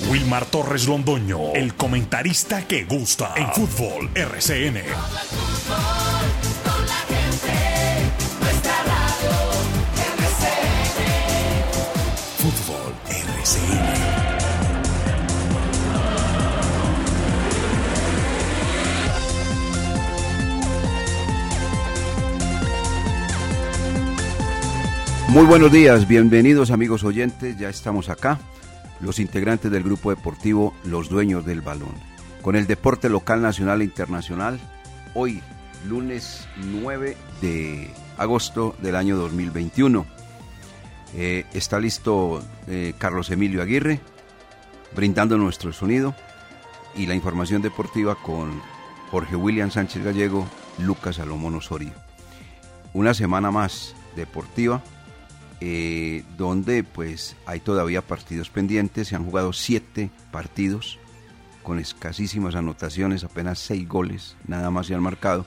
Wilmar Torres Londoño, el comentarista que gusta en fútbol RCN. Fútbol RCN. Muy buenos días, bienvenidos amigos oyentes, ya estamos acá, los integrantes del grupo deportivo Los Dueños del Balón, con el deporte local, nacional e internacional, hoy lunes 9 de agosto del año 2021. Eh, está listo eh, Carlos Emilio Aguirre, brindando nuestro sonido y la información deportiva con Jorge William Sánchez Gallego, Lucas Salomón Osorio. Una semana más deportiva eh, donde pues hay todavía partidos pendientes, se han jugado siete partidos con escasísimas anotaciones, apenas seis goles, nada más se han marcado,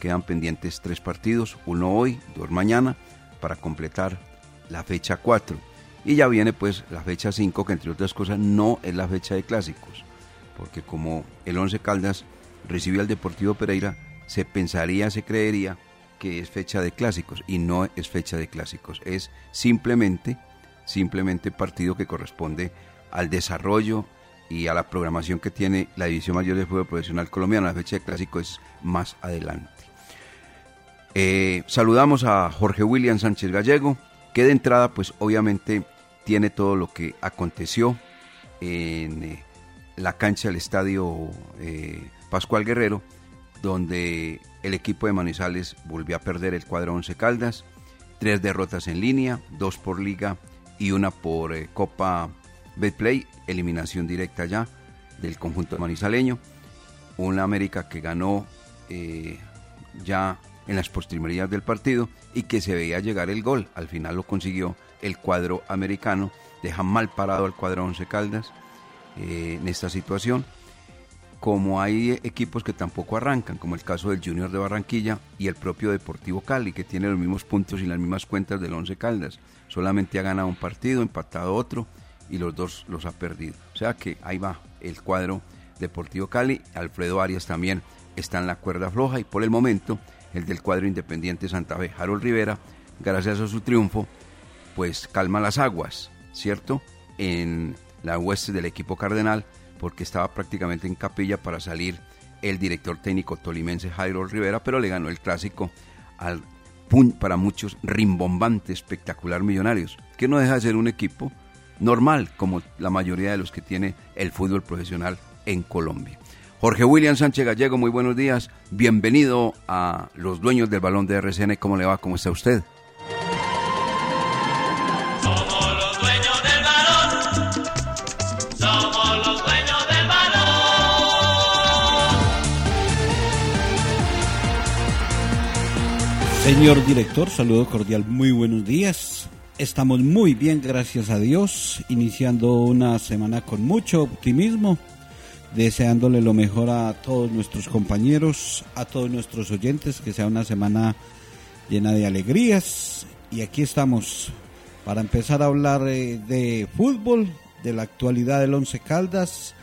quedan pendientes tres partidos, uno hoy, dos mañana, para completar la fecha 4. Y ya viene pues la fecha 5, que entre otras cosas no es la fecha de clásicos, porque como el Once Caldas recibió al Deportivo Pereira, se pensaría, se creería que es fecha de clásicos y no es fecha de clásicos, es simplemente simplemente partido que corresponde al desarrollo y a la programación que tiene la División Mayor de Fútbol Profesional Colombiano. La fecha de clásico es más adelante. Eh, saludamos a Jorge William Sánchez Gallego, que de entrada, pues obviamente tiene todo lo que aconteció en eh, la cancha del estadio eh, Pascual Guerrero, donde el equipo de Manizales volvió a perder el cuadro 11 Caldas, tres derrotas en línea, dos por liga y una por eh, Copa Betplay, eliminación directa ya del conjunto manizaleño. Una América que ganó eh, ya en las postrimerías del partido y que se veía llegar el gol. Al final lo consiguió el cuadro americano. Deja mal parado al cuadro 11 Caldas eh, en esta situación como hay equipos que tampoco arrancan, como el caso del Junior de Barranquilla y el propio Deportivo Cali, que tiene los mismos puntos y las mismas cuentas del Once Caldas. Solamente ha ganado un partido, empatado otro y los dos los ha perdido. O sea que ahí va el cuadro Deportivo Cali. Alfredo Arias también está en la cuerda floja y por el momento el del cuadro Independiente Santa Fe, Harold Rivera, gracias a su triunfo, pues calma las aguas, ¿cierto? En la hueste del equipo cardenal porque estaba prácticamente en capilla para salir el director técnico tolimense Jairo Rivera, pero le ganó el clásico al para muchos rimbombante, espectacular Millonarios, que no deja de ser un equipo normal como la mayoría de los que tiene el fútbol profesional en Colombia. Jorge William Sánchez Gallego, muy buenos días. Bienvenido a los dueños del balón de RCN. ¿Cómo le va? ¿Cómo está usted? Señor director, saludo cordial, muy buenos días. Estamos muy bien, gracias a Dios, iniciando una semana con mucho optimismo, deseándole lo mejor a todos nuestros compañeros, a todos nuestros oyentes, que sea una semana llena de alegrías. Y aquí estamos para empezar a hablar eh, de fútbol, de la actualidad del Once Caldas,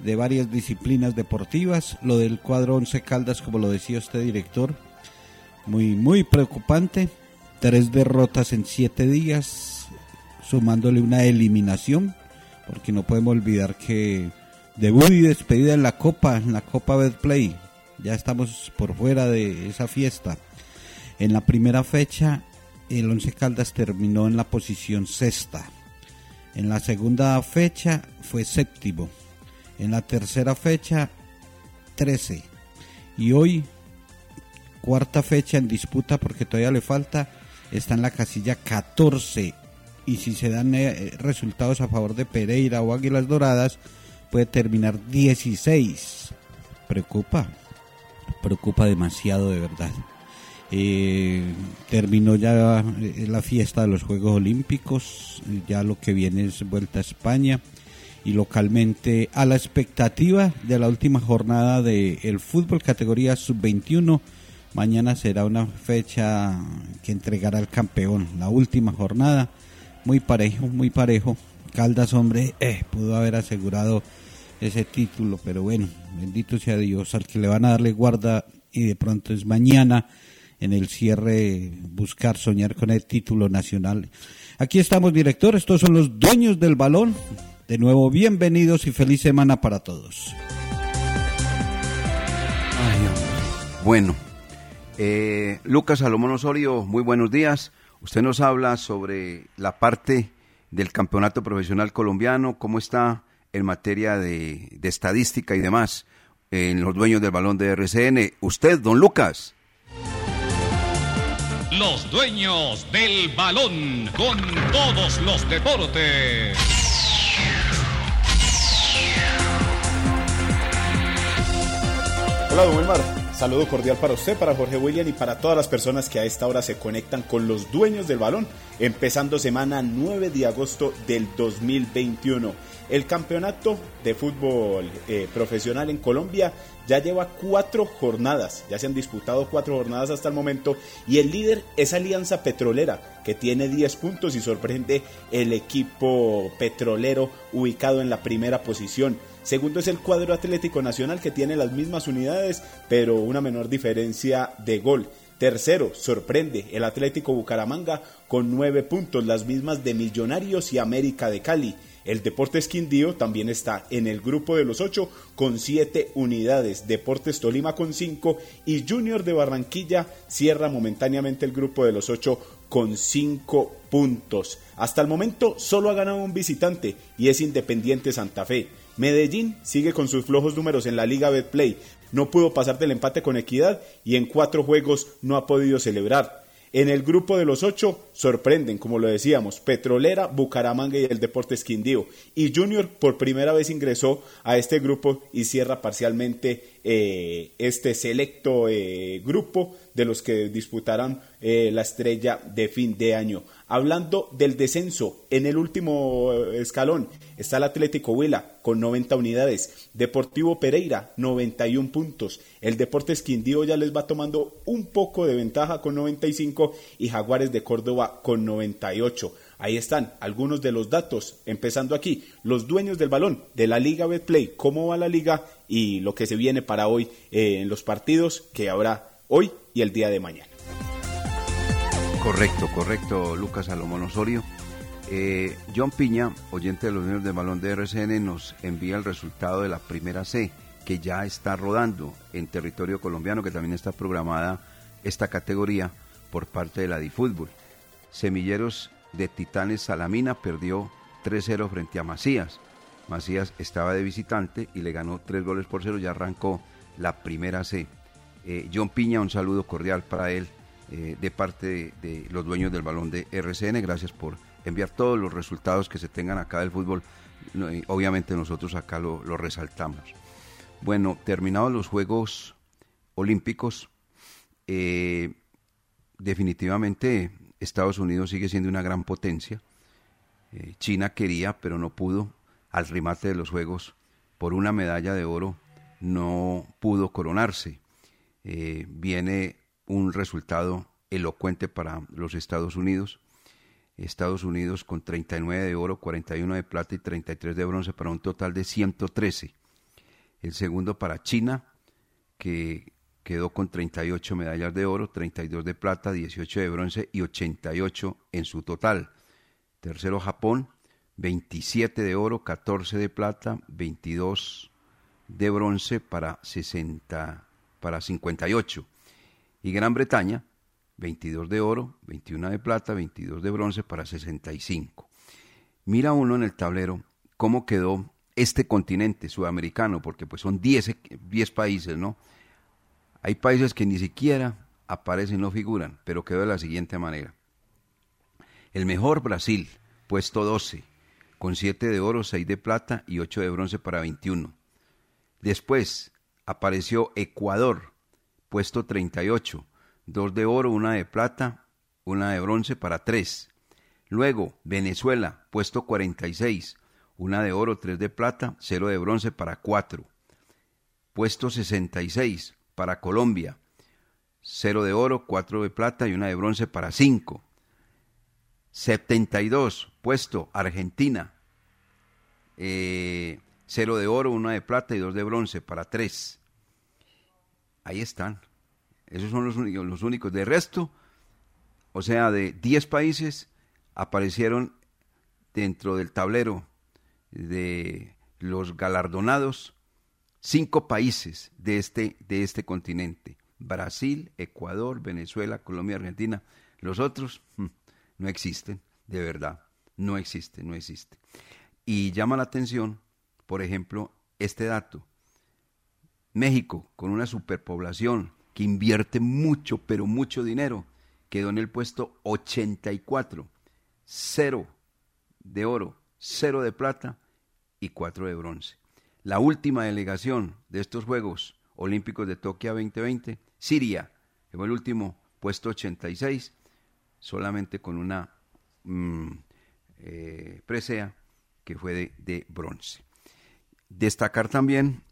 de varias disciplinas deportivas, lo del cuadro Once Caldas, como lo decía usted, director muy, muy preocupante. Tres derrotas en siete días, sumándole una eliminación, porque no podemos olvidar que debut y despedida en la Copa, en la Copa Betplay. Ya estamos por fuera de esa fiesta. En la primera fecha, el Once Caldas terminó en la posición sexta. En la segunda fecha fue séptimo. En la tercera fecha, 13. Y hoy, cuarta fecha en disputa porque todavía le falta, está en la casilla 14. Y si se dan eh, resultados a favor de Pereira o Águilas Doradas, puede terminar 16. Preocupa, preocupa demasiado de verdad. Eh, terminó ya eh, la fiesta de los Juegos Olímpicos, ya lo que viene es vuelta a España y localmente a la expectativa de la última jornada del el fútbol categoría sub-21. Mañana será una fecha que entregará el campeón, la última jornada, muy parejo, muy parejo. Caldas, hombre, eh, pudo haber asegurado ese título, pero bueno, bendito sea Dios, al que le van a darle guarda y de pronto es mañana en el cierre buscar soñar con el título nacional. Aquí estamos, director, estos son los dueños del balón. De nuevo, bienvenidos y feliz semana para todos. bueno, eh, Lucas Salomón Osorio, muy buenos días. Usted nos habla sobre la parte del campeonato profesional colombiano, cómo está en materia de, de estadística y demás en los dueños del balón de RCN. Usted, don Lucas. Los dueños del balón con todos los deportes. Hola, don Wilmar. Saludo cordial para usted, para Jorge William y para todas las personas que a esta hora se conectan con los dueños del balón, empezando semana 9 de agosto del 2021. El campeonato de fútbol eh, profesional en Colombia ya lleva cuatro jornadas, ya se han disputado cuatro jornadas hasta el momento y el líder es Alianza Petrolera que tiene 10 puntos y sorprende el equipo petrolero ubicado en la primera posición. Segundo es el cuadro Atlético Nacional que tiene las mismas unidades pero una menor diferencia de gol. Tercero, sorprende el Atlético Bucaramanga con nueve puntos, las mismas de Millonarios y América de Cali. El Deportes Quindío también está en el grupo de los ocho con siete unidades. Deportes Tolima con cinco y Junior de Barranquilla cierra momentáneamente el grupo de los ocho con cinco puntos. Hasta el momento solo ha ganado un visitante y es Independiente Santa Fe. Medellín sigue con sus flojos números en la Liga Betplay. No pudo pasar del empate con Equidad y en cuatro juegos no ha podido celebrar. En el grupo de los ocho sorprenden, como lo decíamos, Petrolera, Bucaramanga y el Deportes Quindío. Y Junior por primera vez ingresó a este grupo y cierra parcialmente eh, este selecto eh, grupo de los que disputarán eh, la estrella de fin de año. Hablando del descenso, en el último escalón está el Atlético Huila con 90 unidades, Deportivo Pereira 91 puntos, el Deportes Quindío ya les va tomando un poco de ventaja con 95 y Jaguares de Córdoba con 98. Ahí están algunos de los datos, empezando aquí, los dueños del balón de la Liga Betplay, cómo va la liga y lo que se viene para hoy eh, en los partidos que habrá hoy y el día de mañana. Correcto, correcto, Lucas Salomón Osorio. Eh, John Piña, oyente de los dueños del balón de RCN, nos envía el resultado de la primera C, que ya está rodando en territorio colombiano, que también está programada esta categoría por parte de la DiFútbol. Semilleros de Titanes Salamina perdió 3-0 frente a Macías. Macías estaba de visitante y le ganó 3 goles por 0, ya arrancó la primera C. Eh, John Piña, un saludo cordial para él eh, de parte de, los dueños del balón de RCN. Gracias por enviar todos los resultados que se tengan acá del fútbol. obviamente nosotros acá lo, resaltamos. Bueno, terminados los Juegos Olímpicos, eh, definitivamente Estados Unidos sigue siendo una gran potencia. China quería, pero no pudo, al remate de los Juegos, por una medalla de oro, no pudo coronarse. Eh, viene un resultado elocuente para los Estados Unidos. Estados Unidos con 39 de oro, 41 de plata y 33 de bronce para un total de 113. El segundo para China, que quedó con 38 medallas de oro, 32 de plata, 18 de bronce y 88 en su total. Tercero Japón, 27 de oro, 14 de plata, 22 de bronce para 60 para 58. Y Gran Bretaña 22 de oro, 21 de plata, 22 de bronce para 65. Mira uno en el tablero cómo quedó este continente sudamericano, porque pues son 10, 10 países, ¿no? Hay países que ni siquiera aparecen, no figuran, pero quedó de la siguiente manera. El mejor Brasil, puesto 12, con 7 de oro, 6 de plata y 8 de bronce para 21. Después apareció Ecuador, puesto 38, dos de oro, una de plata, una de bronce para tres. Luego, Venezuela, puesto 46, una de oro, tres de plata, cero de bronce para cuatro. Puesto 66 para Colombia, cero de oro, cuatro de plata y una de bronce para cinco. 72, puesto Argentina, eh, cero de oro, una de plata y dos de bronce para tres. Ahí están. Esos son los únicos, los únicos. De resto, o sea, de 10 países aparecieron dentro del tablero de los galardonados cinco países de este, de este continente. Brasil, Ecuador, Venezuela, Colombia, Argentina. Los otros hmm, no existen, de verdad. No existen, no existen. Y llama la atención, por ejemplo, este dato. México, con una superpoblación, que invierte mucho, pero mucho dinero, quedó en el puesto 84, cero de oro, cero de plata y cuatro de bronce. La última delegación de estos Juegos Olímpicos de Tokio 2020, Siria, que fue el último puesto 86, solamente con una mm, eh, presea que fue de, de bronce. Destacar también,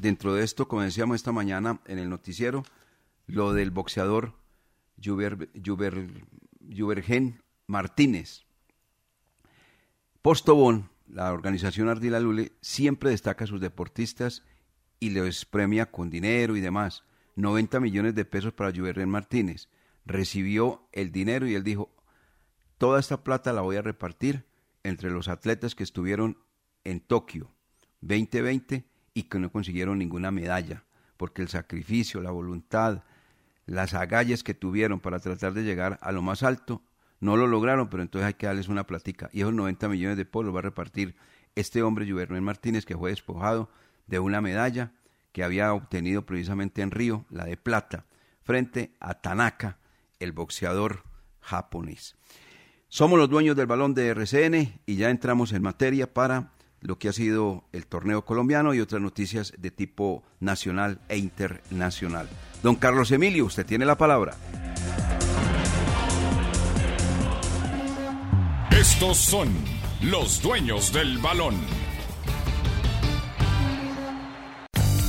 dentro de esto, como decíamos esta mañana en el noticiero, lo del boxeador Juvergen Martínez. Postobón, la organización Ardila Lule, siempre destaca a sus deportistas y les premia con dinero y demás. 90 millones de pesos para Juvergen Martínez. Recibió el dinero y él dijo, toda esta plata la voy a repartir entre los atletas que estuvieron en Tokio 2020 y que no consiguieron ninguna medalla, porque el sacrificio, la voluntad, las agallas que tuvieron para tratar de llegar a lo más alto, no lo lograron, pero entonces hay que darles una platica. Y esos 90 millones de pesos va a repartir este hombre, Juvenal Martínez, que fue despojado de una medalla que había obtenido precisamente en Río, la de plata, frente a Tanaka, el boxeador japonés. Somos los dueños del balón de RCN y ya entramos en materia para lo que ha sido el torneo colombiano y otras noticias de tipo nacional e internacional. Don Carlos Emilio, usted tiene la palabra. Estos son los dueños del balón.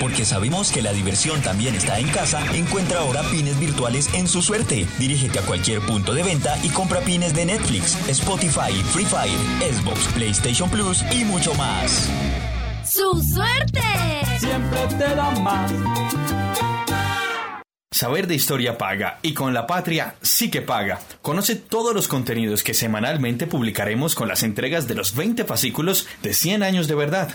Porque sabemos que la diversión también está en casa, encuentra ahora pines virtuales en su suerte. Dirígete a cualquier punto de venta y compra pines de Netflix, Spotify, Free Fire, Xbox, PlayStation Plus y mucho más. ¡Su suerte! Siempre te da más. Saber de historia paga y con la patria sí que paga. Conoce todos los contenidos que semanalmente publicaremos con las entregas de los 20 fascículos de 100 años de verdad.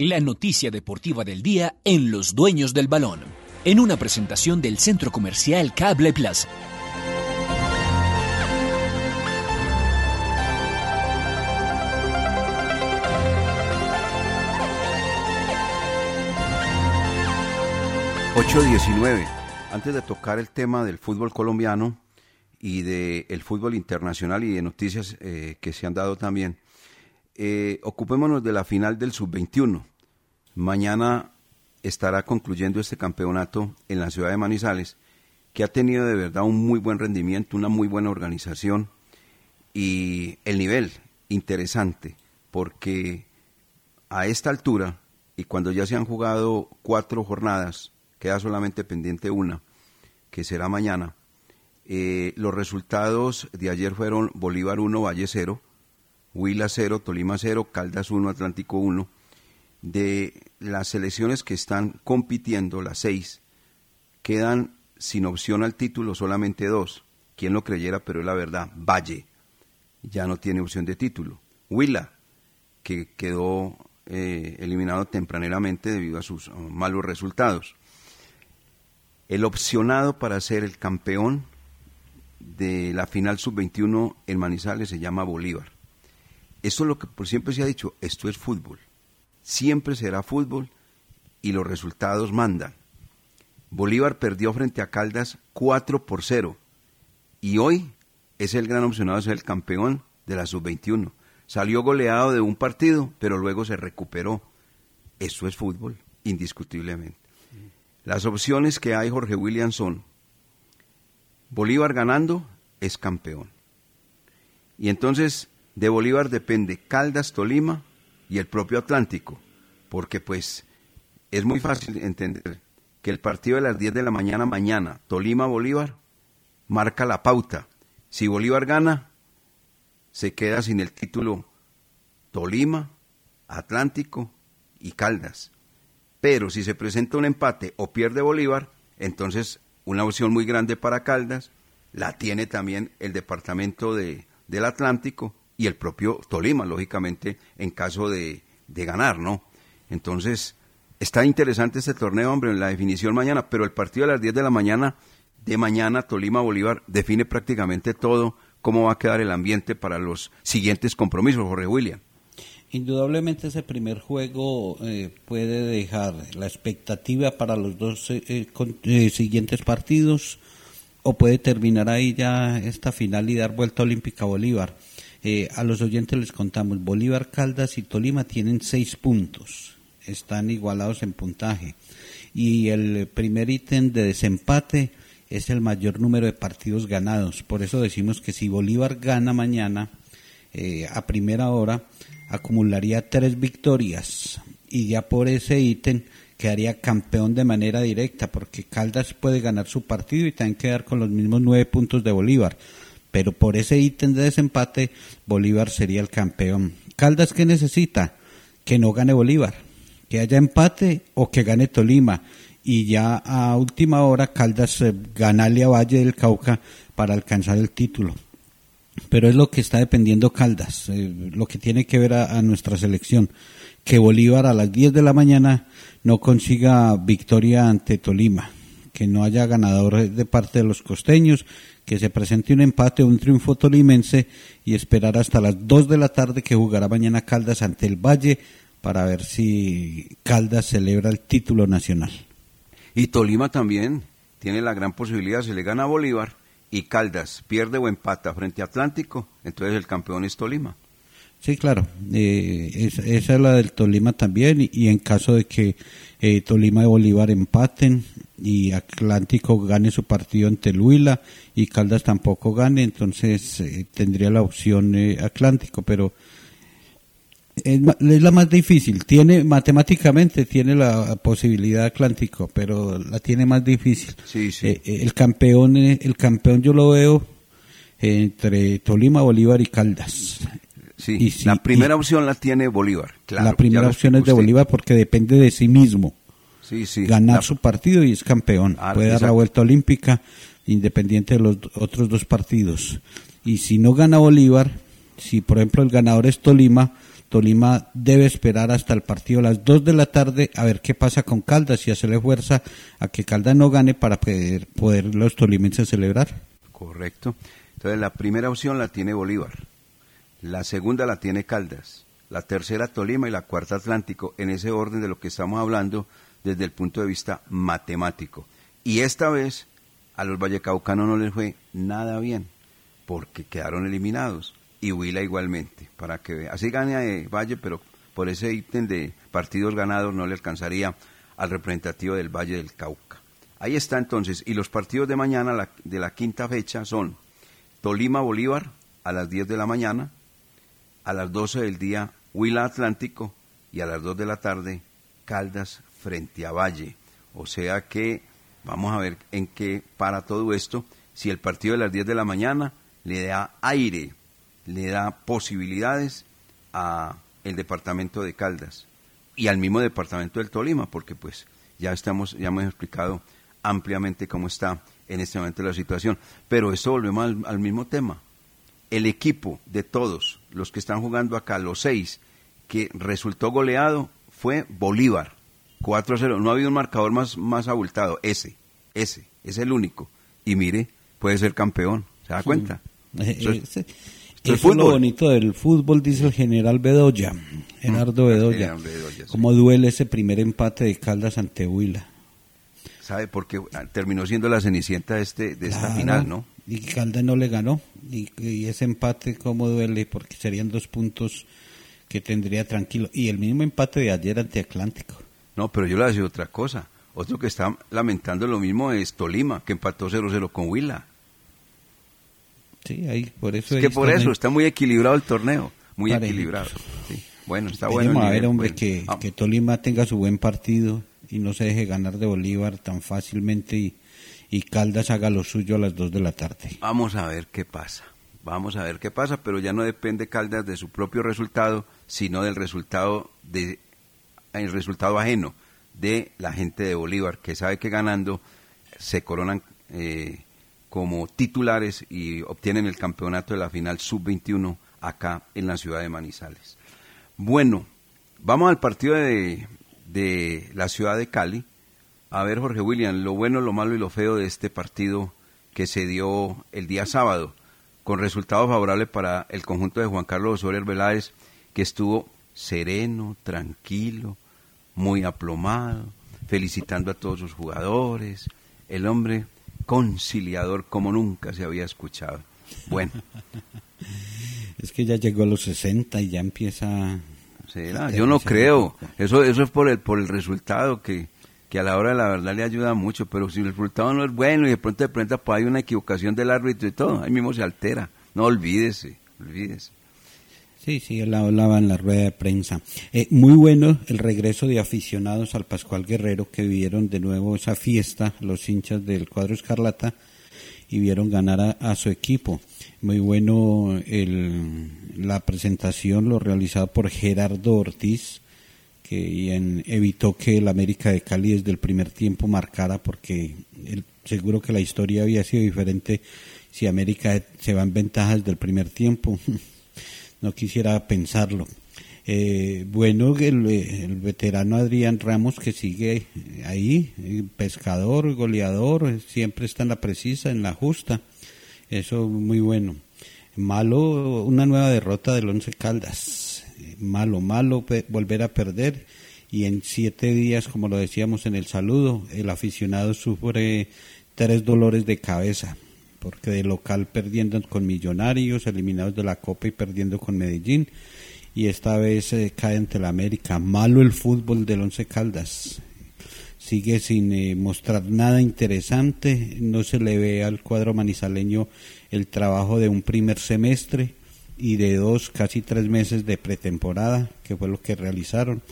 La noticia deportiva del día en Los Dueños del Balón, en una presentación del Centro Comercial Cable Plaza. ...8.19... Antes de tocar el tema del fútbol colombiano... ...y del fútbol internacional... ...y de noticias eh, que se han dado también... Eh, ocupémonos de la final del sub-21. Mañana estará concluyendo este campeonato en la ciudad de Manizales, que ha tenido de verdad un muy buen rendimiento, una muy buena organización y el nivel interesante, porque a esta altura y cuando ya se han jugado cuatro jornadas, queda solamente pendiente una, que será mañana. Eh, los resultados de ayer fueron Bolívar 1, Valle 0, Huila 0, Tolima 0, Caldas 1, Atlántico 1. De las selecciones que están compitiendo, las seis, quedan sin opción al título solamente dos. Quien lo creyera, pero es la verdad. Valle ya no tiene opción de título. Huila, que quedó eh, eliminado tempraneramente debido a sus uh, malos resultados. El opcionado para ser el campeón de la final sub-21 en Manizales se llama Bolívar. Esto es lo que por siempre se ha dicho, esto es fútbol. Siempre será fútbol y los resultados mandan. Bolívar perdió frente a Caldas 4 por 0 y hoy es el gran opcionado ser el campeón de la sub-21. Salió goleado de un partido, pero luego se recuperó. Eso es fútbol, indiscutiblemente. Las opciones que hay, Jorge William, son Bolívar ganando es campeón. Y entonces de Bolívar depende Caldas, Tolima y el propio Atlántico, porque pues es muy fácil entender que el partido de las 10 de la mañana mañana, Tolima-Bolívar, marca la pauta. Si Bolívar gana, se queda sin el título Tolima, Atlántico y Caldas. Pero si se presenta un empate o pierde Bolívar, entonces una opción muy grande para Caldas la tiene también el departamento de, del Atlántico y el propio Tolima, lógicamente, en caso de, de ganar, ¿no? Entonces, está interesante este torneo, hombre, en la definición mañana, pero el partido a las 10 de la mañana, de mañana, Tolima-Bolívar, define prácticamente todo, cómo va a quedar el ambiente para los siguientes compromisos, Jorge William. Indudablemente ese primer juego eh, puede dejar la expectativa para los dos eh, eh, siguientes partidos o puede terminar ahí ya esta final y dar vuelta olímpica a Bolívar. Eh, a los oyentes les contamos, Bolívar, Caldas y Tolima tienen seis puntos, están igualados en puntaje. Y el primer ítem de desempate es el mayor número de partidos ganados. Por eso decimos que si Bolívar gana mañana, eh, a primera hora, acumularía tres victorias y ya por ese ítem quedaría campeón de manera directa, porque Caldas puede ganar su partido y también quedar con los mismos nueve puntos de Bolívar pero por ese ítem de desempate Bolívar sería el campeón. Caldas, ¿qué necesita? Que no gane Bolívar. que haya empate o que gane Tolima. Y ya a última hora Caldas eh, ganarle a Valle del Cauca para alcanzar el título. Pero es lo que está dependiendo Caldas, eh, lo que tiene que ver a, a nuestra selección. Que Bolívar a las 10 de la mañana no consiga victoria ante Tolima, que no haya ganador de parte de los costeños, que se presente un empate o un triunfo tolimense y esperar hasta las 2 de la tarde que jugará mañana Caldas ante el Valle para ver si Caldas celebra el título nacional. Y Tolima también tiene la gran posibilidad, si le gana a Bolívar y Caldas pierde o empata frente a Atlántico, entonces el campeón es Tolima. Sí, claro, eh, esa, esa es la del Tolima también y, y en caso de que eh, Tolima y Bolívar empaten y Atlántico gane su partido ante el Huila y Caldas tampoco gane, entonces eh, tendría la opción eh, Atlántico, pero es, es la más difícil. Tiene matemáticamente tiene la posibilidad Atlántico, pero la tiene más difícil. Sí, sí. El campeón, el campeón yo lo veo entre Tolima, Bolívar y Caldas. Sí, Y sí, la primera y- opción la tiene Bolívar. Claro, la primera opción es de. Bolívar porque depende de sí mismo. Sí, sí. Ganar La- su partido y es campeón. Ah, Puede dar la vuelta olímpica independiente de los otros dos partidos. Y si no gana Bolívar, si por ejemplo el ganador es Tolima, Tolima debe esperar hasta el partido a las 2 de la tarde a ver qué pasa con Caldas y hacerle fuerza a que Caldas no gane para poder, poder los tolimenses celebrar. Correcto. Entonces la primera opción la tiene Bolívar, la segunda la tiene Caldas, la tercera Tolima y la cuarta Atlántico, en ese orden de lo que estamos hablando desde el punto de vista matemático. Y esta vez a los vallecaucanos no les fue nada bien, porque quedaron eliminados. Y Huila igualmente, para que. Así gane eh, Valle, pero por ese ítem de partidos ganados no le alcanzaría al representativo del Valle del Cauca. Ahí está entonces. Y los partidos de mañana, la- de la quinta fecha, son Tolima Bolívar a las 10 de la mañana, a las 12 del día Huila Atlántico y a las 2 de la tarde Caldas frente a Valle. O sea que vamos a ver en qué para todo esto, si el partido de las 10 de la mañana le da aire, le da posibilidades a el departamento de Caldas y al mismo departamento del Tolima, porque pues ya estamos, ya hemos explicado ampliamente cómo está en este momento la situación. Pero esto volvemos al, al mismo tema. El equipo de todos los que están jugando acá, los seis, que resultó goleado, fue Bolívar, 4-0. No ha habido un marcador más, más abultado, ese, ese, es el único. Y mire, puede ser campeón, ¿se da cuenta? Eh, Eso es- ese- esto es Eso es lo bonito del fútbol, dice el general Bedoya, Gerardo Bedoya. General Bedoya, sí. Cómo duele ese primer empate de Caldas ante Huila. ¿Sabe? Porque ah, terminó siendo la cenicienta de, este, de esta final, ¿no? Y Caldas no le ganó. Y, y ese empate, cómo duele, porque serían dos puntos que tendría tranquilo. Y el mismo empate de ayer ante Atlántico. No, pero yo le voy a decir otra cosa. Otro que está lamentando lo mismo es Tolima, que empató 0-0 con Huila. Sí, ahí, por eso. Es que por eso está muy equilibrado el torneo, muy equilibrado. Sí. Bueno, está bueno. A ver, hombre, bueno. que, que Tolima tenga su buen partido y no se deje ganar de Bolívar tan fácilmente y, y Caldas haga lo suyo a las 2 de la tarde. Vamos a ver qué pasa. Vamos a ver qué pasa, pero ya no depende Caldas de su propio resultado, sino del resultado de el resultado ajeno de la gente de Bolívar, que sabe que ganando se coronan eh, como titulares y obtienen el campeonato de la final sub-21 acá en la ciudad de Manizales. Bueno, vamos al partido de, de la ciudad de Cali. A ver, Jorge William, lo bueno, lo malo y lo feo de este partido que se dio el día sábado, con resultados favorables para el conjunto de Juan Carlos Osorio Veláez, que estuvo sereno, tranquilo, muy aplomado, felicitando a todos sus jugadores, el hombre conciliador como nunca se había escuchado. Bueno, Es que ya llegó a los 60 y ya empieza... será, yo no creo, eso, eso es por el, por el resultado que, que a la hora de la verdad le ayuda mucho, pero si el resultado no es bueno y de pronto de pronto pues, hay una equivocación del árbitro y todo, ahí mismo se altera. No olvídese, olvídese. Sí, sí, él hablaba en la rueda de prensa. Eh, muy bueno el regreso de aficionados al Pascual Guerrero que vieron de nuevo esa fiesta, los hinchas del cuadro Escarlata, y vieron ganar a, a su equipo. Muy bueno el, la presentación, lo realizado por Gerardo Ortiz, que evitó que el América de Cali desde el primer tiempo marcara porque seguro que la historia había sido diferente si América se va en ventaja desde el primer tiempo. no quisiera pensarlo. Eh, bueno, el, el veterano Adrián Ramos que sigue ahí, eh, pescador, goleador, siempre está en la precisa, en la justa. Eso muy bueno. Malo, una nueva derrota del Once Caldas. Malo, malo volver a perder. Y en siete días, como lo decíamos en el saludo, el aficionado sufre tres dolores de cabeza. Porque de local perdiendo con Millonarios, eliminados de la Copa y perdiendo con Medellín. Y esta vez cae ante la América. Malo el fútbol del Once Caldas sigue sin eh, mostrar nada interesante, no se le ve al cuadro manizaleño el trabajo de un primer semestre y de dos, casi tres meses de pretemporada, que fue lo que realizaron.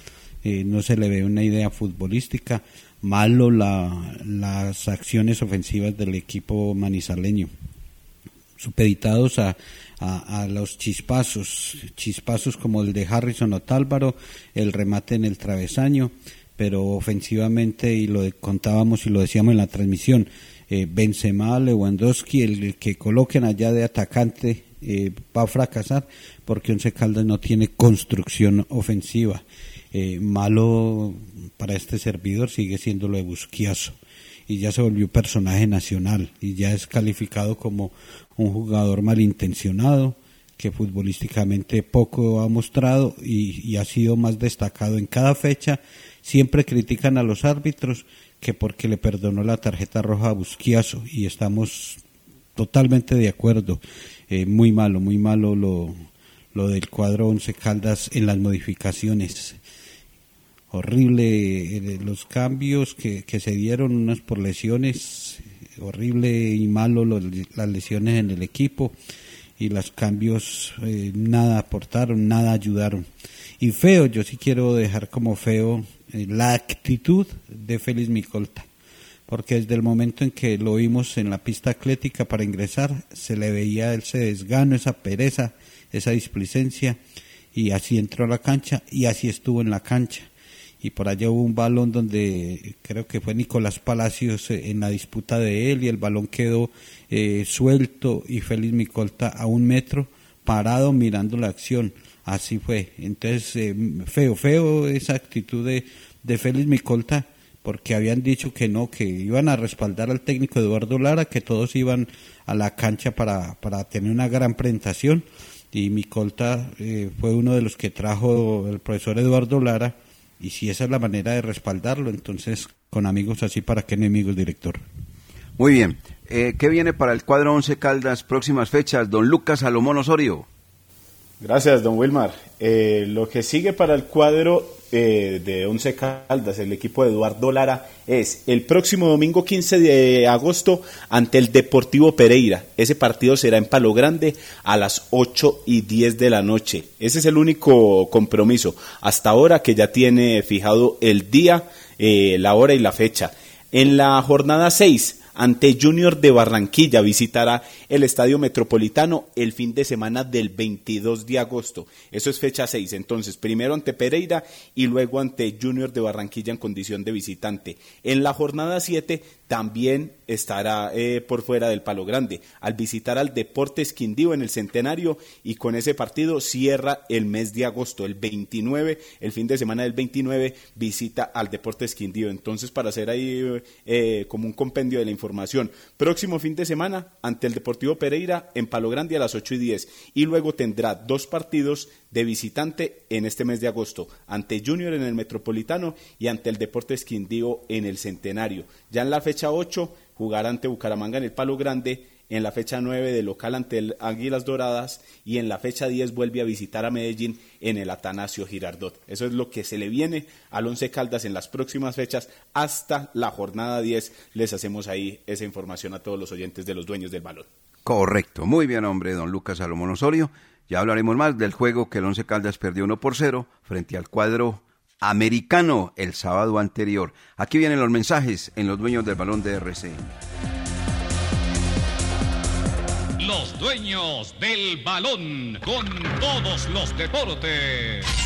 Eh, no se le ve una idea futbolística, malo la, las acciones ofensivas del equipo manizaleño supeditados a, a, los chispazos, chispazos como el de Harrison Otálvaro, el remate en el travesaño, pero ofensivamente, y lo contábamos y lo decíamos en la transmisión, eh, Benzema, Lewandowski, el que coloquen allá de atacante eh, va a fracasar porque Once Caldas no tiene construcción ofensiva. Eh, malo para este servidor sigue siendo lo de Busquiazo y ya se volvió personaje nacional y ya es calificado como un jugador malintencionado que futbolísticamente poco ha mostrado y, y ha sido más destacado en cada fecha. Siempre critican a los árbitros que porque le perdonó la tarjeta roja a Busquiazo y estamos totalmente de acuerdo. Eh, muy malo, muy malo lo, lo del cuadro Once Caldas en las modificaciones horrible eh, los cambios que, que se dieron, unas por lesiones, horrible y malo las lesiones en el equipo y los cambios eh, nada aportaron, nada ayudaron. Y feo, yo sí quiero dejar como feo la actitud de Félix Micolta, porque desde el momento en que lo vimos en la pista atlética para ingresar, se le veía ese desgano, esa pereza, esa displicencia, y así entró a la cancha y así estuvo en la cancha y por allá hubo un balón donde creo que fue Nicolás Palacios eh, en la disputa de él y el balón quedó eh, suelto y Félix Micolta a un metro parado mirando la acción. Así fue. Entonces, eh, feo, feo esa actitud de, de Félix Micolta porque habían dicho que no, que iban a respaldar al técnico Eduardo Lara, que todos iban a la cancha para, para tener una gran presentación y Micolta eh, fue uno de los que trajo el profesor Eduardo Lara y si esa es la manera de respaldarlo, entonces con amigos así, ¿para qué enemigos, director? Muy bien. Eh, ¿Qué viene para el cuadro Once Caldas próximas fechas? Don Lucas Salomón Osorio. Gracias, don Wilmar. Eh, lo que sigue para el cuadro eh, de Once Caldas, el equipo de Eduardo Lara, es el próximo domingo 15 de agosto ante el Deportivo Pereira. Ese partido será en Palo Grande a las 8 y 10 de la noche. Ese es el único compromiso hasta ahora que ya tiene fijado el día, eh, la hora y la fecha. En la jornada 6, ante Junior de Barranquilla visitará el Estadio Metropolitano el fin de semana del 22 de agosto. Eso es fecha 6. Entonces, primero ante Pereira y luego ante Junior de Barranquilla en condición de visitante. En la jornada 7 también estará eh, por fuera del Palo Grande al visitar al Deportes Quindío en el Centenario y con ese partido cierra el mes de agosto. El 29, el fin de semana del 29, visita al Deportes Quindío. Entonces, para hacer ahí eh, como un compendio de la información, próximo fin de semana ante el Deportivo Pereira en Palo Grande a las 8 y 10 y luego tendrá dos partidos de visitante en este mes de agosto, ante Junior en el Metropolitano y ante el Deportes Quindío en el Centenario. Ya en la fecha 8 jugará ante Bucaramanga en el Palo Grande, en la fecha 9 de local ante el Águilas Doradas y en la fecha 10 vuelve a visitar a Medellín en el Atanasio Girardot. Eso es lo que se le viene al Once Caldas en las próximas fechas hasta la jornada 10. Les hacemos ahí esa información a todos los oyentes de los dueños del balón. Correcto. Muy bien, hombre, don Lucas Salomón Osorio. Ya hablaremos más del juego que el Once Caldas perdió 1 por 0 frente al cuadro americano el sábado anterior. Aquí vienen los mensajes en los dueños del balón de RCN. Los dueños del balón con todos los deportes.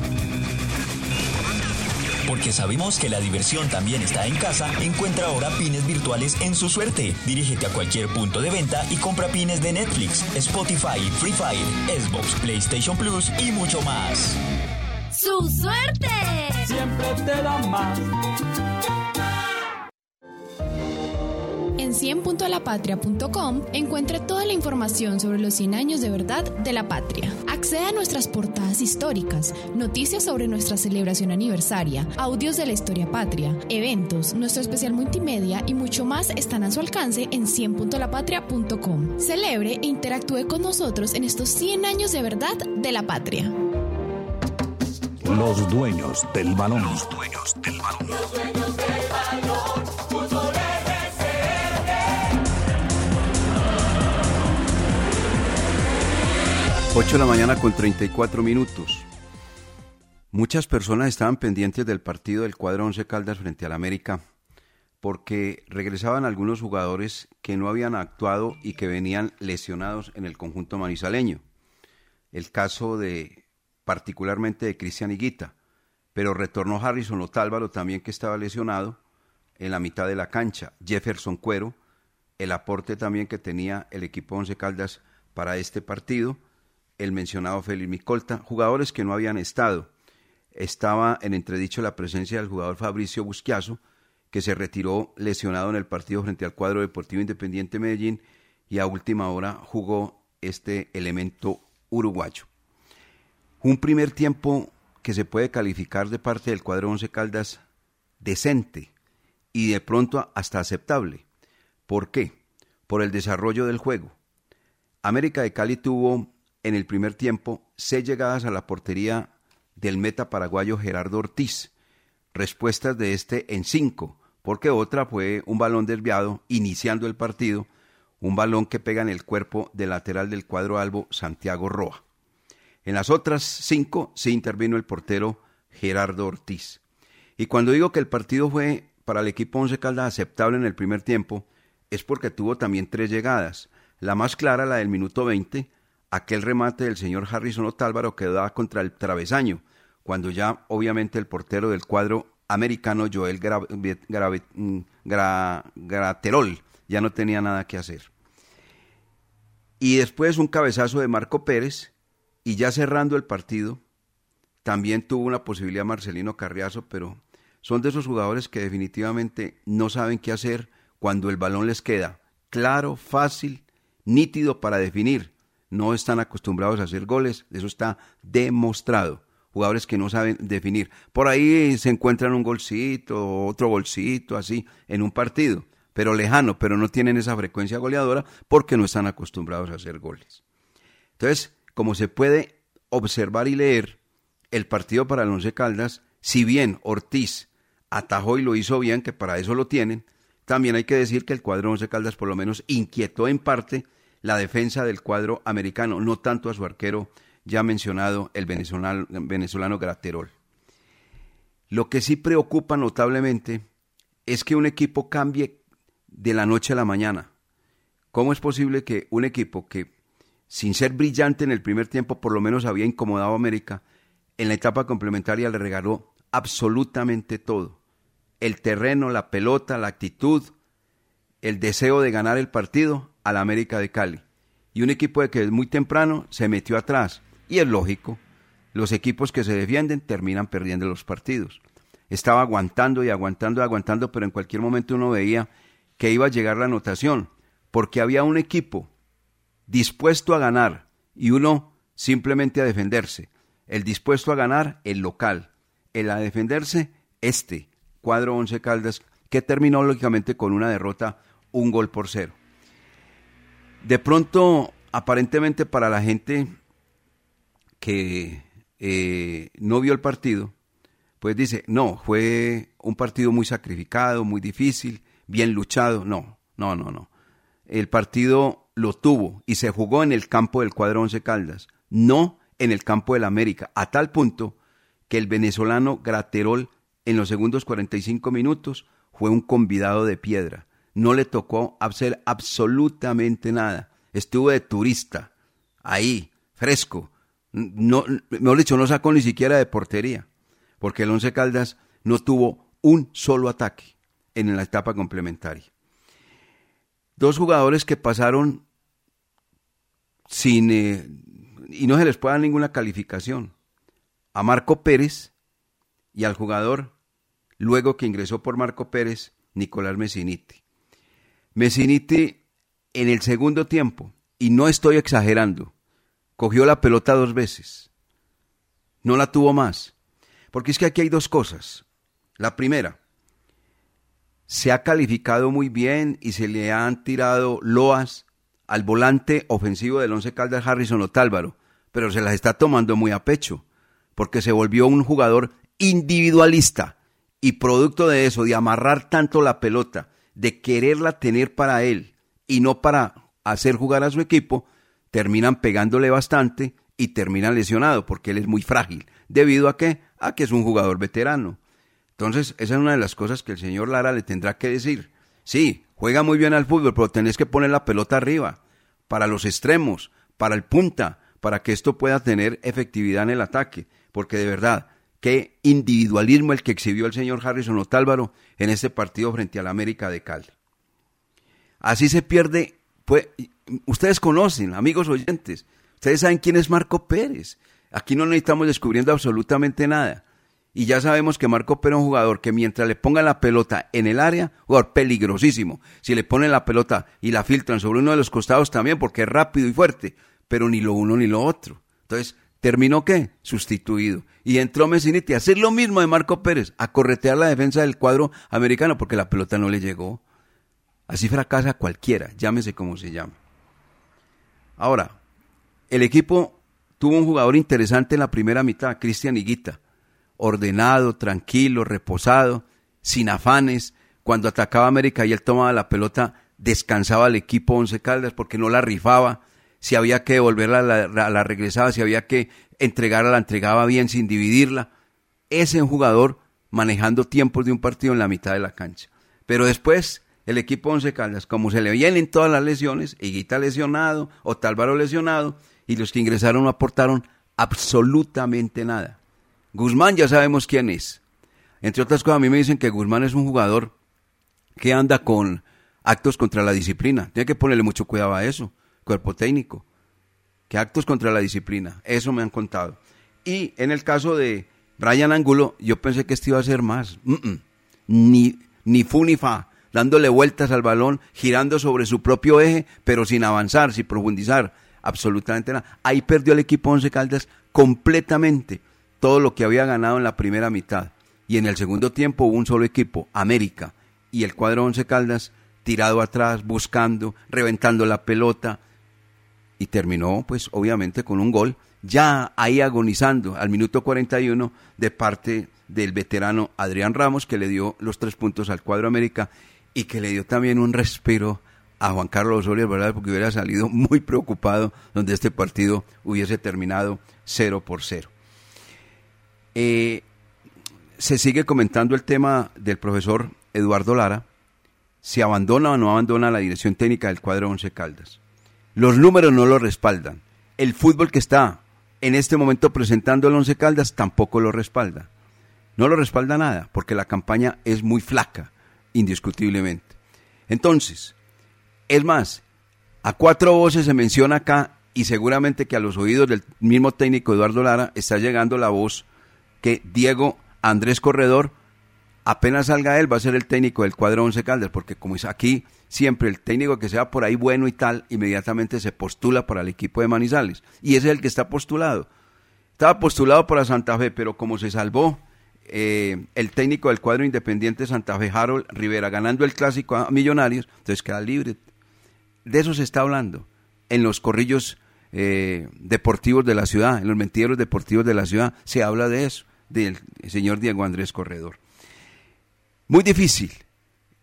Porque sabemos que la diversión también está en casa, encuentra ahora pines virtuales en su suerte. Dirígete a cualquier punto de venta y compra pines de Netflix, Spotify, Free Fire, Xbox, PlayStation Plus y mucho más. ¡Su suerte! Siempre te da más. En 100.lapatria.com encuentre toda la información sobre los 100 años de verdad de la patria. Acceda a nuestras portadas históricas, noticias sobre nuestra celebración aniversaria, audios de la historia patria, eventos, nuestro especial multimedia y mucho más están a su alcance en 100.lapatria.com. Celebre e interactúe con nosotros en estos 100 años de verdad de la patria. Los dueños del balón. Los dueños del balón. 8 de la mañana con 34 minutos. Muchas personas estaban pendientes del partido del cuadro 11 Caldas frente al América porque regresaban algunos jugadores que no habían actuado y que venían lesionados en el conjunto manizaleño. El caso de particularmente de Cristian Higuita, pero retornó Harrison Otálvaro también que estaba lesionado en la mitad de la cancha, Jefferson Cuero, el aporte también que tenía el equipo Once Caldas para este partido, el mencionado Félix Micolta, jugadores que no habían estado. Estaba en entredicho la presencia del jugador Fabricio Busquiazo, que se retiró lesionado en el partido frente al cuadro Deportivo Independiente Medellín y a última hora jugó este elemento uruguayo. Un primer tiempo que se puede calificar de parte del cuadro Once Caldas decente y de pronto hasta aceptable. ¿Por qué? Por el desarrollo del juego. América de Cali tuvo en el primer tiempo seis llegadas a la portería del meta paraguayo Gerardo Ortiz, respuestas de este en cinco, porque otra fue un balón desviado iniciando el partido, un balón que pega en el cuerpo del lateral del cuadro albo Santiago Roa. En las otras cinco sí intervino el portero Gerardo Ortiz. Y cuando digo que el partido fue para el equipo Once Caldas aceptable en el primer tiempo, es porque tuvo también tres llegadas. La más clara, la del minuto 20, aquel remate del señor Harrison Otálvaro que daba contra el travesaño, cuando ya obviamente el portero del cuadro americano Joel mm, Graterol ya no tenía nada que hacer. Y después un cabezazo de Marco Pérez y ya cerrando el partido, también tuvo una posibilidad Marcelino Carriazo, pero son de esos jugadores que definitivamente no saben qué hacer cuando el balón les queda claro, fácil, nítido para definir. No están acostumbrados a hacer goles, eso está demostrado. Jugadores que no saben definir. Por ahí se encuentran un golcito, otro golcito, así, en un partido, pero lejano, pero no tienen esa frecuencia goleadora porque no están acostumbrados a hacer goles. Entonces, como se puede observar y leer, el partido para el Once Caldas, si bien Ortiz atajó y lo hizo bien, que para eso lo tienen, también hay que decir que el cuadro Once Caldas por lo menos inquietó en parte la defensa del cuadro americano, no tanto a su arquero ya mencionado, el venezolano, venezolano Graterol. Lo que sí preocupa notablemente es que un equipo cambie de la noche a la mañana. ¿Cómo es posible que un equipo que, sin ser brillante en el primer tiempo, por lo menos había incomodado a América, en la etapa complementaria le regaló absolutamente todo? El terreno, la pelota, la actitud, el deseo de ganar el partido a la América de Cali. Y un equipo de que muy temprano se metió atrás. Y es lógico, los equipos que se defienden terminan perdiendo los partidos. Estaba aguantando y aguantando y aguantando, pero en cualquier momento uno veía que iba a llegar la anotación, porque había un equipo dispuesto a ganar y uno simplemente a defenderse. El dispuesto a ganar, el local. El a defenderse, este, cuadro Once Caldas, que terminó lógicamente con una derrota, un gol por cero. De pronto, aparentemente para la gente que eh, no vio el partido, pues dice, no, fue un partido muy sacrificado, muy difícil, bien luchado. No, no, no, no. El partido lo tuvo y se jugó en el campo del cuadro Once Caldas, no en el campo del América, a tal punto que el venezolano Graterol en los segundos 45 minutos fue un convidado de piedra. No le tocó hacer absolutamente nada. Estuvo de turista, ahí, fresco. No, mejor dicho, no sacó ni siquiera de portería, porque el Once Caldas no tuvo un solo ataque en la etapa complementaria. Dos jugadores que pasaron sin... Eh, y no se les puede dar ninguna calificación. A Marco Pérez y al jugador, luego que ingresó por Marco Pérez, Nicolás Messiniti. Messiniti en el segundo tiempo, y no estoy exagerando, cogió la pelota dos veces. No la tuvo más. Porque es que aquí hay dos cosas. La primera, se ha calificado muy bien y se le han tirado loas al volante ofensivo del Once Caldas Harrison Otálvaro, pero se las está tomando muy a pecho, porque se volvió un jugador individualista y producto de eso, de amarrar tanto la pelota, de quererla tener para él y no para hacer jugar a su equipo, terminan pegándole bastante y termina lesionado porque él es muy frágil. ¿Debido a qué? A que es un jugador veterano. Entonces, esa es una de las cosas que el señor Lara le tendrá que decir. Sí, juega muy bien al fútbol, pero tenés que poner la pelota arriba, para los extremos, para el punta, para que esto pueda tener efectividad en el ataque. Porque de verdad, qué individualismo el que exhibió el señor Harrison Otálvaro en este partido frente al América de Cali. Así se pierde, pues, ustedes conocen, amigos oyentes, ustedes saben quién es Marco Pérez. Aquí no necesitamos descubriendo absolutamente nada. Y ya sabemos que Marco Pérez es un jugador que mientras le pongan la pelota en el área, jugador peligrosísimo. Si le ponen la pelota y la filtran sobre uno de los costados también, porque es rápido y fuerte, pero ni lo uno ni lo otro. Entonces, ¿terminó qué? Sustituido. Y entró Messiniti a hacer lo mismo de Marco Pérez, a corretear la defensa del cuadro americano, porque la pelota no le llegó. Así fracasa cualquiera, llámese como se llame. Ahora, el equipo tuvo un jugador interesante en la primera mitad, Cristian Higuita ordenado, tranquilo, reposado, sin afanes. Cuando atacaba América y él tomaba la pelota, descansaba el equipo Once Caldas porque no la rifaba. Si había que devolverla, la, la, regresaba. Si había que entregarla, la entregaba bien sin dividirla. Ese es un jugador manejando tiempos de un partido en la mitad de la cancha. Pero después, el equipo Once Caldas, como se le vienen todas las lesiones, Higuita lesionado, Otálvaro lesionado, y los que ingresaron no aportaron absolutamente nada. Guzmán ya sabemos quién es. Entre otras cosas, a mí me dicen que Guzmán es un jugador que anda con actos contra la disciplina. Tiene que ponerle mucho cuidado a eso, cuerpo técnico. Que actos contra la disciplina, eso me han contado. Y en el caso de Brian Angulo, yo pensé que este iba a ser más. Ni, ni fu ni fa, dándole vueltas al balón, girando sobre su propio eje, pero sin avanzar, sin profundizar, absolutamente nada. Ahí perdió el equipo Once Caldas completamente todo lo que había ganado en la primera mitad. Y en el segundo tiempo hubo un solo equipo, América, y el cuadro Once Caldas tirado atrás, buscando, reventando la pelota, y terminó, pues obviamente, con un gol, ya ahí agonizando al minuto 41 de parte del veterano Adrián Ramos, que le dio los tres puntos al cuadro América y que le dio también un respiro a Juan Carlos Osorio, ¿verdad? Porque hubiera salido muy preocupado donde este partido hubiese terminado 0 por 0. Eh, se sigue comentando el tema del profesor Eduardo Lara si abandona o no abandona la dirección técnica del cuadro Once Caldas. Los números no lo respaldan. El fútbol que está en este momento presentando el Once Caldas tampoco lo respalda. No lo respalda nada, porque la campaña es muy flaca, indiscutiblemente. Entonces, es más, a cuatro voces se menciona acá y seguramente que a los oídos del mismo técnico Eduardo Lara está llegando la voz que Diego Andrés Corredor, apenas salga él, va a ser el técnico del cuadro Once Caldas, porque como es aquí, siempre el técnico que sea por ahí bueno y tal, inmediatamente se postula para el equipo de Manizales. Y ese es el que está postulado. Estaba postulado para Santa Fe, pero como se salvó eh, el técnico del cuadro independiente Santa Fe, Harold Rivera, ganando el clásico a Millonarios, entonces queda libre. De eso se está hablando en los corrillos eh, deportivos de la ciudad, en los mentideros deportivos de la ciudad, se habla de eso, del señor Diego Andrés Corredor. Muy difícil.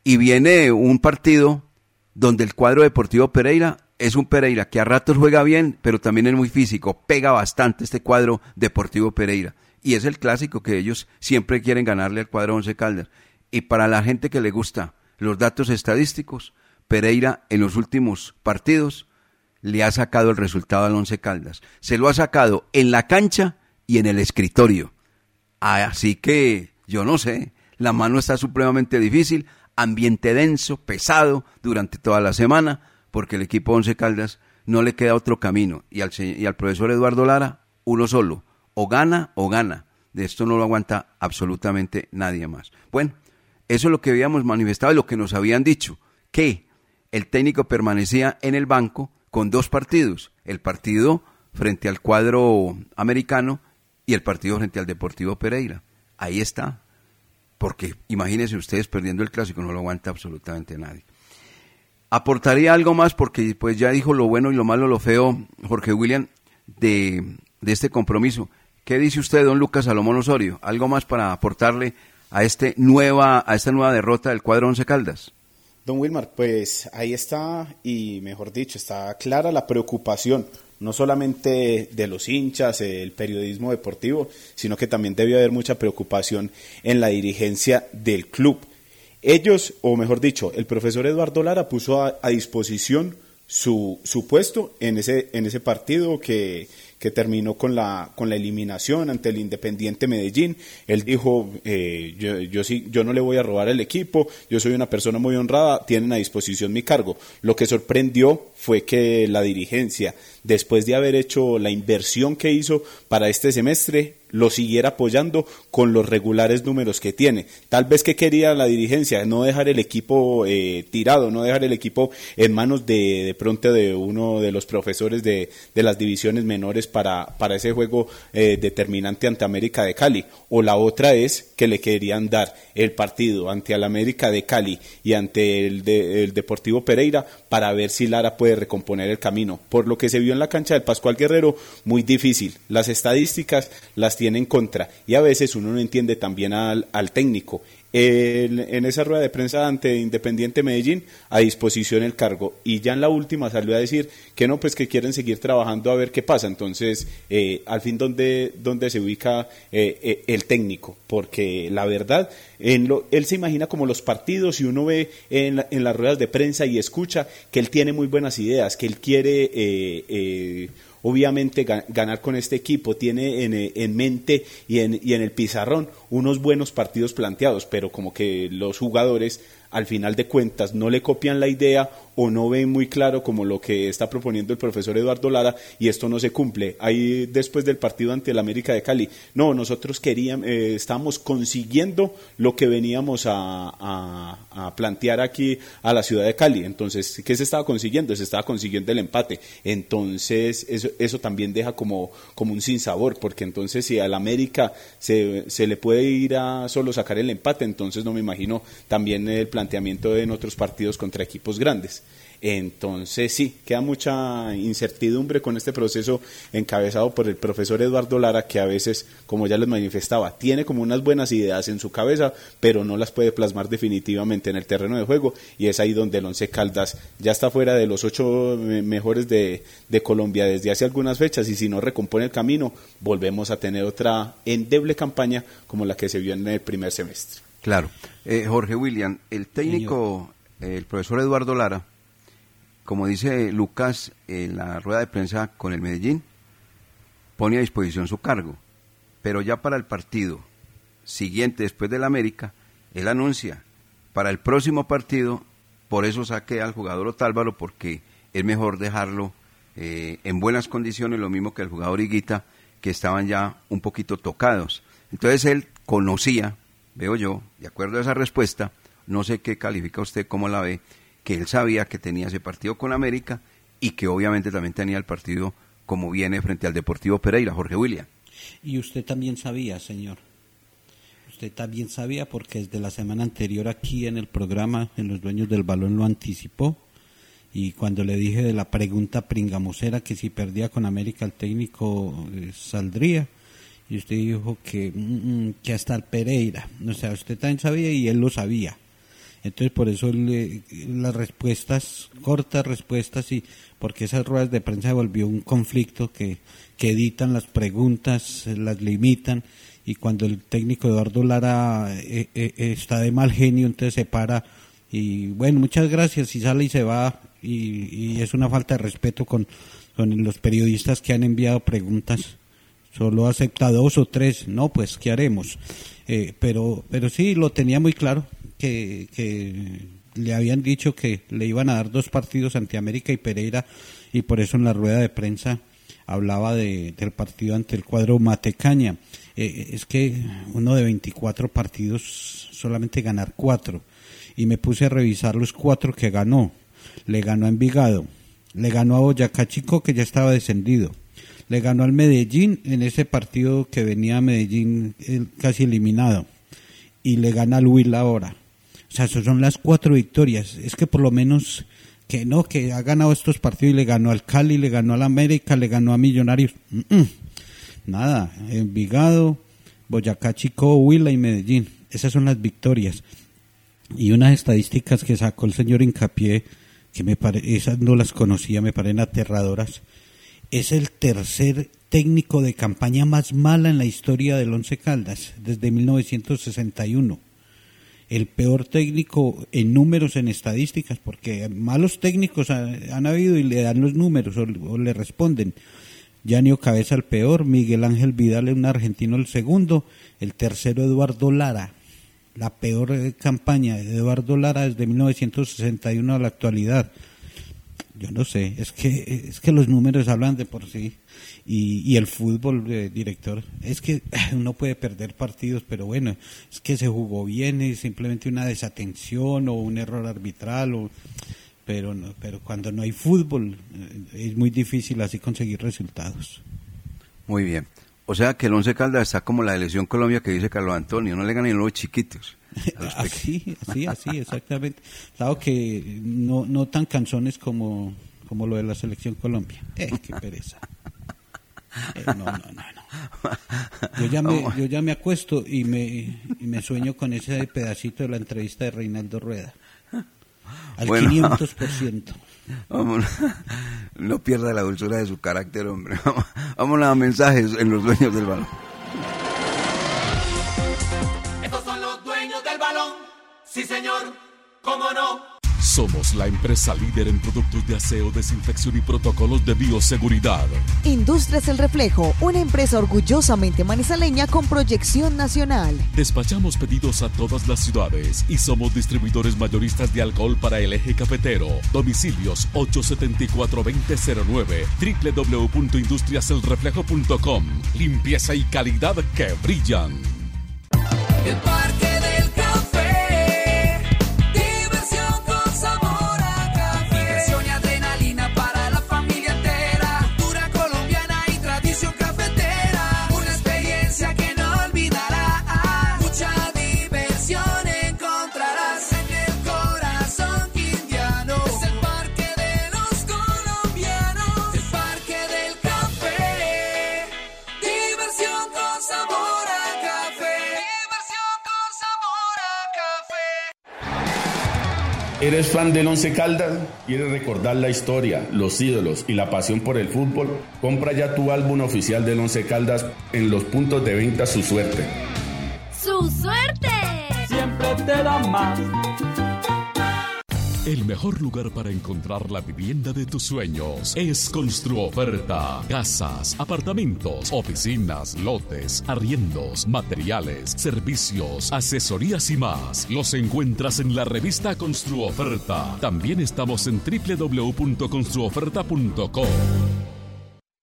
Y viene un partido donde el cuadro deportivo Pereira es un Pereira que a ratos juega bien, pero también es muy físico, pega bastante este cuadro deportivo Pereira. Y es el clásico que ellos siempre quieren ganarle al cuadro Once Caldas. Y para la gente que le gusta los datos estadísticos, Pereira en los últimos partidos le ha sacado el resultado al Once Caldas. Se lo ha sacado en la cancha y en el escritorio. Así que yo no sé, la mano está supremamente difícil, ambiente denso, pesado durante toda la semana, porque el equipo Once Caldas no le queda otro camino. Y al, y al profesor Eduardo Lara, uno solo, o gana o gana. De esto no lo aguanta absolutamente nadie más. Bueno, eso es lo que habíamos manifestado y lo que nos habían dicho, que el técnico permanecía en el banco con dos partidos, el partido frente al cuadro americano y el partido frente al Deportivo Pereira. Ahí está. Porque imagínense ustedes perdiendo el clásico, no lo aguanta absolutamente nadie. Aportaría algo más porque pues ya dijo lo bueno y lo malo, lo feo, Jorge William, de, de este compromiso. ¿Qué dice usted, don Lucas Salomón Osorio? ¿Algo más para aportarle a, este nueva, a esta nueva derrota del cuadro Once Caldas? Don Wilmar, pues ahí está, y mejor dicho, está clara la preocupación, no solamente de los hinchas, el periodismo deportivo, sino que también debió haber mucha preocupación en la dirigencia del club. Ellos, o mejor dicho, el profesor Eduardo Lara puso a, disposición su, su puesto en ese, en ese partido que, que terminó con la, con la eliminación ante el Independiente Medellín. Él dijo, eh, yo, yo, sí, yo no le voy a robar el equipo, yo soy una persona muy honrada, tienen a disposición mi cargo. Lo que sorprendió fue que la dirigencia, después de haber hecho la inversión que hizo para este semestre, lo siguiera apoyando con los regulares números que tiene. Tal vez que quería la dirigencia, no dejar el equipo eh, tirado, no dejar el equipo en manos de, de pronto de uno de los profesores de, de las divisiones menores para, para ese juego eh, determinante ante América de Cali. O la otra es que le querían dar el partido ante el América de Cali y ante el, de, el Deportivo Pereira para ver si Lara puede recomponer el camino. Por lo que se vio en la cancha del Pascual Guerrero, muy difícil. Las estadísticas las tiene en contra y a veces uno no entiende también al, al técnico. El, en esa rueda de prensa ante Independiente Medellín a disposición el cargo. Y ya en la última salió a decir que no pues que quieren seguir trabajando a ver qué pasa. Entonces eh, al fin dónde dónde se ubica eh, eh, el técnico porque la verdad en lo, él se imagina como los partidos y uno ve en, la, en, las ruedas de prensa y escucha que él tiene muy buenas ideas que él quiere obviamente ganar con este equipo, tiene en, en mente y en, y en, el pizarrón unos buenos partidos planteados, pero como que los jugadores al final de cuentas no le copian la idea o no ven muy claro como lo que está proponiendo el profesor Eduardo Lara y esto no se cumple. Ahí después del partido ante el América de Cali, no, nosotros queríamos, eh, estábamos consiguiendo lo que veníamos a, a, a, plantear aquí a la ciudad de Cali. Entonces, ¿qué se estaba consiguiendo? Se estaba consiguiendo el empate. Entonces, eso, eso también deja como, como un sinsabor, porque entonces si al América se, se le puede ir a solo sacar el empate, entonces no me imagino también el planteamiento en otros partidos contra equipos grandes. Entonces sí, queda mucha incertidumbre con este proceso encabezado por el profesor Eduardo Lara, que a veces, como ya les manifestaba, tiene como unas buenas ideas en su cabeza, pero no las puede plasmar definitivamente en el terreno de juego, y es ahí donde el Once Caldas ya está fuera de los ocho mejores de, de Colombia desde hace algunas fechas, y si no recompone el camino, volvemos a tener otra endeble campaña como la que se vio en el primer semestre. Claro. Eh, Jorge William, el técnico, el profesor Eduardo Lara, como dice Lucas en la rueda de prensa con el Medellín, pone a disposición su cargo. Pero ya para el partido siguiente, después del América, él anuncia, para el próximo partido, por eso saqué al jugador Otálvaro, porque es mejor dejarlo eh, en buenas condiciones, lo mismo que el jugador Higuita, que estaban ya un poquito tocados. Entonces él conocía, veo yo, de acuerdo a esa respuesta, no sé qué califica usted, cómo la ve, que él sabía que tenía ese partido con América y que obviamente también tenía el partido como viene frente al Deportivo Pereira, Jorge William. Y usted también sabía, señor. Usted también sabía porque desde la semana anterior aquí en el programa, en los dueños del balón lo anticipó. Y cuando le dije de la pregunta pringamosera que si perdía con América el técnico eh, saldría, y usted dijo que, mm, mm, que hasta el Pereira. O sea, usted también sabía y él lo sabía. Entonces, por eso le- las respuestas, cortas respuestas, y porque esas ruedas de prensa volvió un conflicto que, que editan las preguntas, las limitan, y cuando el técnico Eduardo Lara eh, eh, está de mal genio, entonces se para y bueno, muchas gracias, y sale y se va, y, y es una falta de respeto con, con los periodistas que han enviado preguntas solo acepta dos o tres, no, pues, ¿qué haremos? Eh, pero, pero sí, lo tenía muy claro, que, que le habían dicho que le iban a dar dos partidos ante América y Pereira, y por eso en la rueda de prensa hablaba de, del partido ante el cuadro Matecaña. Eh, es que uno de 24 partidos solamente ganar cuatro, y me puse a revisar los cuatro que ganó. Le ganó a Envigado, le ganó a Boyacá Chico, que ya estaba descendido, le ganó al Medellín en ese partido que venía Medellín eh, casi eliminado y le gana al Huila ahora. O sea, esas son las cuatro victorias. Es que por lo menos que no, que ha ganado estos partidos y le ganó al Cali, le ganó al América, le ganó a Millonarios. Mm, mm. Nada, Envigado, Boyacá Chico, Huila y Medellín. Esas son las victorias. Y unas estadísticas que sacó el señor Incapié, que me pare, esas no las conocía, me parecen aterradoras es el tercer técnico de campaña más mala en la historia del Once Caldas desde 1961. El peor técnico en números, en estadísticas, porque malos técnicos ha- han habido y le dan los números o, o le responden. Yanio Cabeza el peor, Miguel Ángel Vidal, un argentino, el segundo, el tercero Eduardo Lara. La peor eh, campaña de Eduardo Lara desde 1961 a la actualidad yo no sé, es que es que los números hablan de por sí y, y el fútbol, eh, director, es que uno puede perder partidos, pero bueno, es que se jugó bien, es simplemente una desatención o un error arbitral, o, pero no, pero cuando no hay fútbol eh, es muy difícil así conseguir resultados. Muy bien. O sea que el Once Caldas está como la elección Colombia que dice Carlos Antonio, no le ganan los chiquitos. Los Así, así, así, exactamente. Claro que no, no tan canzones como, como lo de la selección Colombia. Eh, qué pereza. Eh, no, no, no, no. Yo ya me, yo ya me acuesto y me, y me sueño con ese pedacito de la entrevista de Reinaldo Rueda. Al Bueno. 500%. Vamos, no pierda la dulzura de su carácter, hombre. Vamos, vamos a mensajes en los dueños del balón. Sí, señor. ¿Cómo no? Somos la empresa líder en productos de aseo, desinfección y protocolos de bioseguridad. Industrias El Reflejo, una empresa orgullosamente manizaleña con proyección nacional. Despachamos pedidos a todas las ciudades y somos distribuidores mayoristas de alcohol para el eje cafetero. Domicilios 874-2009, www.industriaselreflejo.com. Limpieza y calidad que brillan. El Parque ¿Eres fan del Once Caldas? ¿Quieres recordar la historia, los ídolos y la pasión por el fútbol? Compra ya tu álbum oficial del Once Caldas en los puntos de venta Su Suerte. ¡Su suerte! Siempre te da más. El mejor lugar para encontrar la vivienda de tus sueños es Construoferta. Casas, apartamentos, oficinas, lotes, arriendos, materiales, servicios, asesorías y más. Los encuentras en la revista Construoferta. También estamos en www.construoferta.com.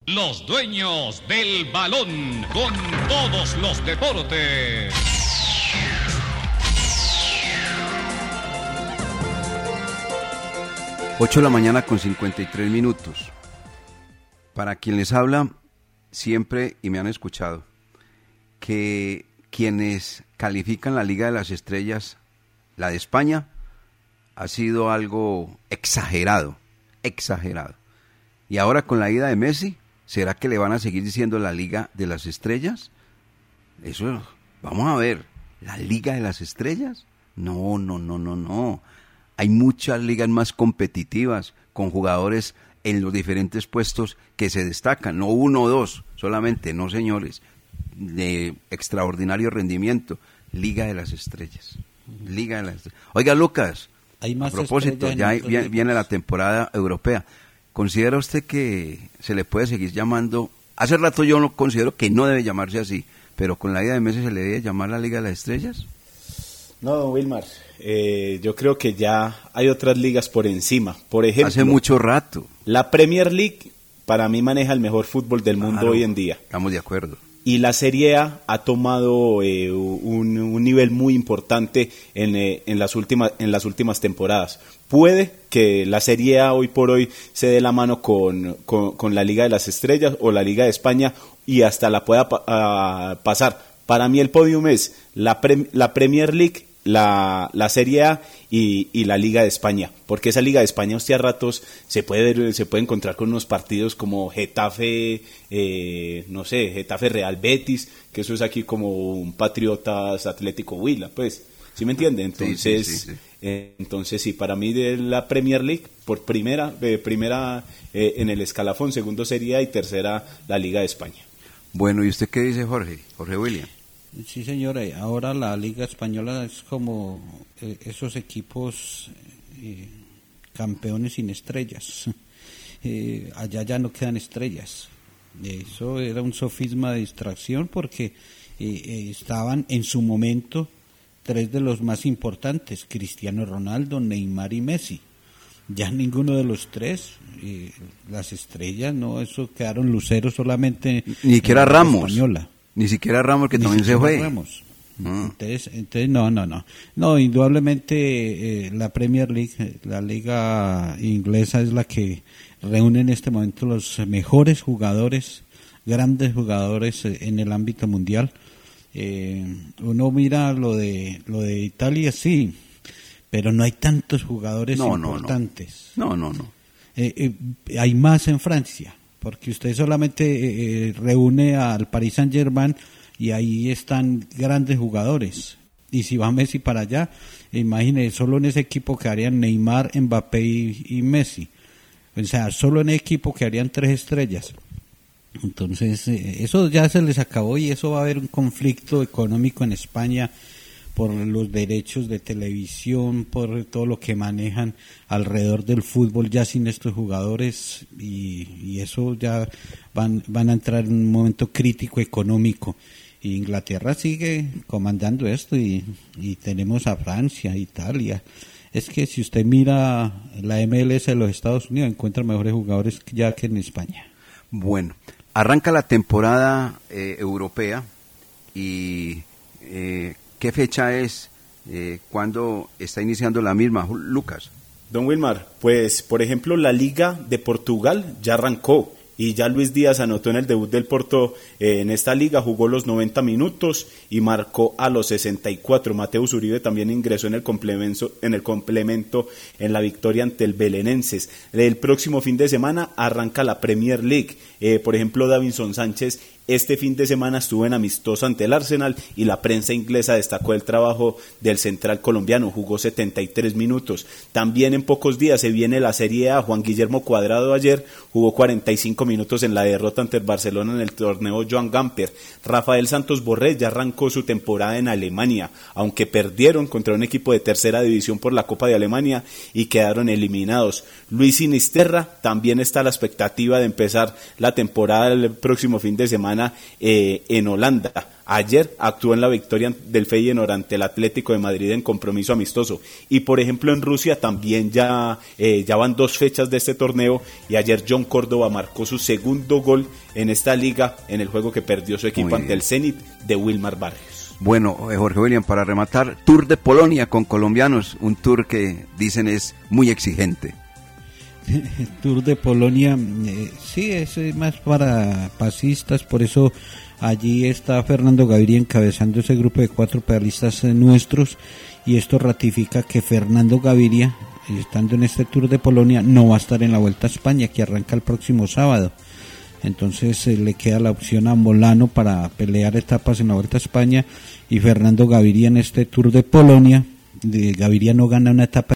Los dueños del balón con todos los deportes. Ocho de la mañana con 53 minutos. Para quien les habla, siempre, y me han escuchado, que quienes califican la Liga de las Estrellas, la de España, ha sido algo exagerado, exagerado. Y ahora con la ida de Messi, ¿será que le van a seguir diciendo la Liga de las Estrellas? Eso, vamos a ver, ¿la Liga de las Estrellas? No, no, no, no, no. Hay muchas ligas más competitivas, con jugadores en los diferentes puestos que se destacan, no uno o dos solamente, no señores, de extraordinario rendimiento. Liga de las Estrellas. Liga de las Estrellas. Oiga, Lucas, Hay más a propósito, ya viene, la temporada europea. ¿Considera usted que se le puede seguir llamando? Hace rato yo no considero que no debe llamarse así, pero con la ida de meses se le debe llamar la Liga de las Estrellas. No, don Wilmar, eh, yo creo que ya hay otras ligas por encima. Por ejemplo, Hace mucho rato. la Premier League para mí maneja el mejor fútbol del mundo Claro, hoy en día. Estamos de acuerdo. Y la Serie A ha tomado eh, un, un nivel muy importante en, eh, en, las últimas, en las últimas temporadas. Puede que la Serie A hoy por hoy se dé la mano con, con- con la Liga de las Estrellas o la Liga de España y hasta la pueda pa- ah, pasar. Para mí el podium es la, Prem- la Premier League, la, la Serie A y, y la Liga de España. Porque esa Liga de España, hostia, a ratos se puede, se puede encontrar con unos partidos como Getafe, eh, no sé, Getafe Real Betis, que eso es aquí como un Patriotas Atlético Huila, pues. ¿Sí me entiende? Entonces, sí, sí. eh, entonces sí, para mí de la Premier League, por primera, primera eh, en el escalafón, segundo sería y tercera la Liga de España. Bueno, ¿y usted qué dice, Jorge? Jorge William. Sí, señora. Ahora la Liga Española es como eh, esos equipos eh, campeones sin estrellas. Eh, allá ya no quedan estrellas. Eso era un sofisma de distracción porque eh, eh, estaban en su momento tres de los más importantes, Cristiano Ronaldo, Neymar y Messi. Ya ninguno de los tres, eh, las estrellas, no, eso quedaron luceros solamente. Ni la Liga Ramos. Española. Ni siquiera Ramos, que Ni también se fue. Ramos. Ah. Entonces, entonces, no, no, no. No, indudablemente eh, la Premier League, eh, la liga inglesa es la que reúne en este momento los mejores jugadores, grandes jugadores eh, en el ámbito mundial. Eh, uno mira lo de lo de Italia, sí, pero no hay tantos jugadores No, no, no. importantes. No, no, no. Eh, hay más en Francia, porque usted solamente eh, eh, reúne al Paris Saint Germain y ahí están grandes jugadores. Y si va Messi para allá, imagine, solo en ese equipo quedarían Neymar, Mbappé y, y Messi. O sea, solo en ese equipo quedarían tres estrellas. Entonces, eh, eso ya se les acabó y eso va a haber un conflicto económico en España por los derechos de televisión, por todo lo que manejan alrededor del fútbol ya sin estos jugadores y, y eso ya van, van a entrar en un momento crítico económico. Inglaterra sigue comandando esto y, y tenemos a Francia, Italia. Es que si usted mira la MLS de los Estados Unidos, encuentra mejores jugadores ya que en España. Bueno, arranca la temporada eh, europea y eh, ¿qué fecha es? Eh, ¿Cuándo está iniciando la misma, Lucas? Don Wilmar, pues por ejemplo la Liga de Portugal ya arrancó y ya Luis Díaz anotó en el debut del Porto eh, en esta liga, jugó los 90 minutos y marcó a los 64. Mateus Uribe también ingresó en el complemento en, el complemento en la victoria ante el Belenenses. El próximo fin de semana arranca la Premier League. Eh, por ejemplo, Davinson Sánchez este fin de semana estuvo en amistoso ante el Arsenal y la prensa inglesa destacó el trabajo del central colombiano, jugó 73 minutos. También en pocos días se viene la Serie A, Juan Guillermo Cuadrado ayer jugó 45 minutos en la derrota ante el Barcelona en el torneo Joan Gamper. Rafael Santos Borré ya arrancó su temporada en Alemania, aunque perdieron contra un equipo de tercera división por la Copa de Alemania y quedaron eliminados. Luis Sinisterra también está a la expectativa de empezar la temporada el próximo fin de semana eh, en Holanda. Ayer actuó en la victoria del Feyenoord ante el Atlético de Madrid en compromiso amistoso. Y por ejemplo en Rusia también ya, eh, ya van dos fechas de este torneo y ayer John Córdoba marcó su segundo gol en esta liga en el juego que perdió su equipo ante el Zenit de Wilmar Barrios. Bueno, eh, Jorge William, para rematar, Tour de Polonia con colombianos, un tour que dicen es muy exigente. Tour de Polonia, eh, sí, es más para pasistas, por eso allí está Fernando Gaviria encabezando ese grupo de cuatro pedalistas eh, nuestros y esto ratifica que Fernando Gaviria, estando en este Tour de Polonia, no va a estar en la Vuelta a España, que arranca el próximo sábado. Entonces eh, le queda la opción a Molano para pelear etapas en la Vuelta a España y Fernando Gaviria en este Tour de Polonia. Gaviria no gana una etapa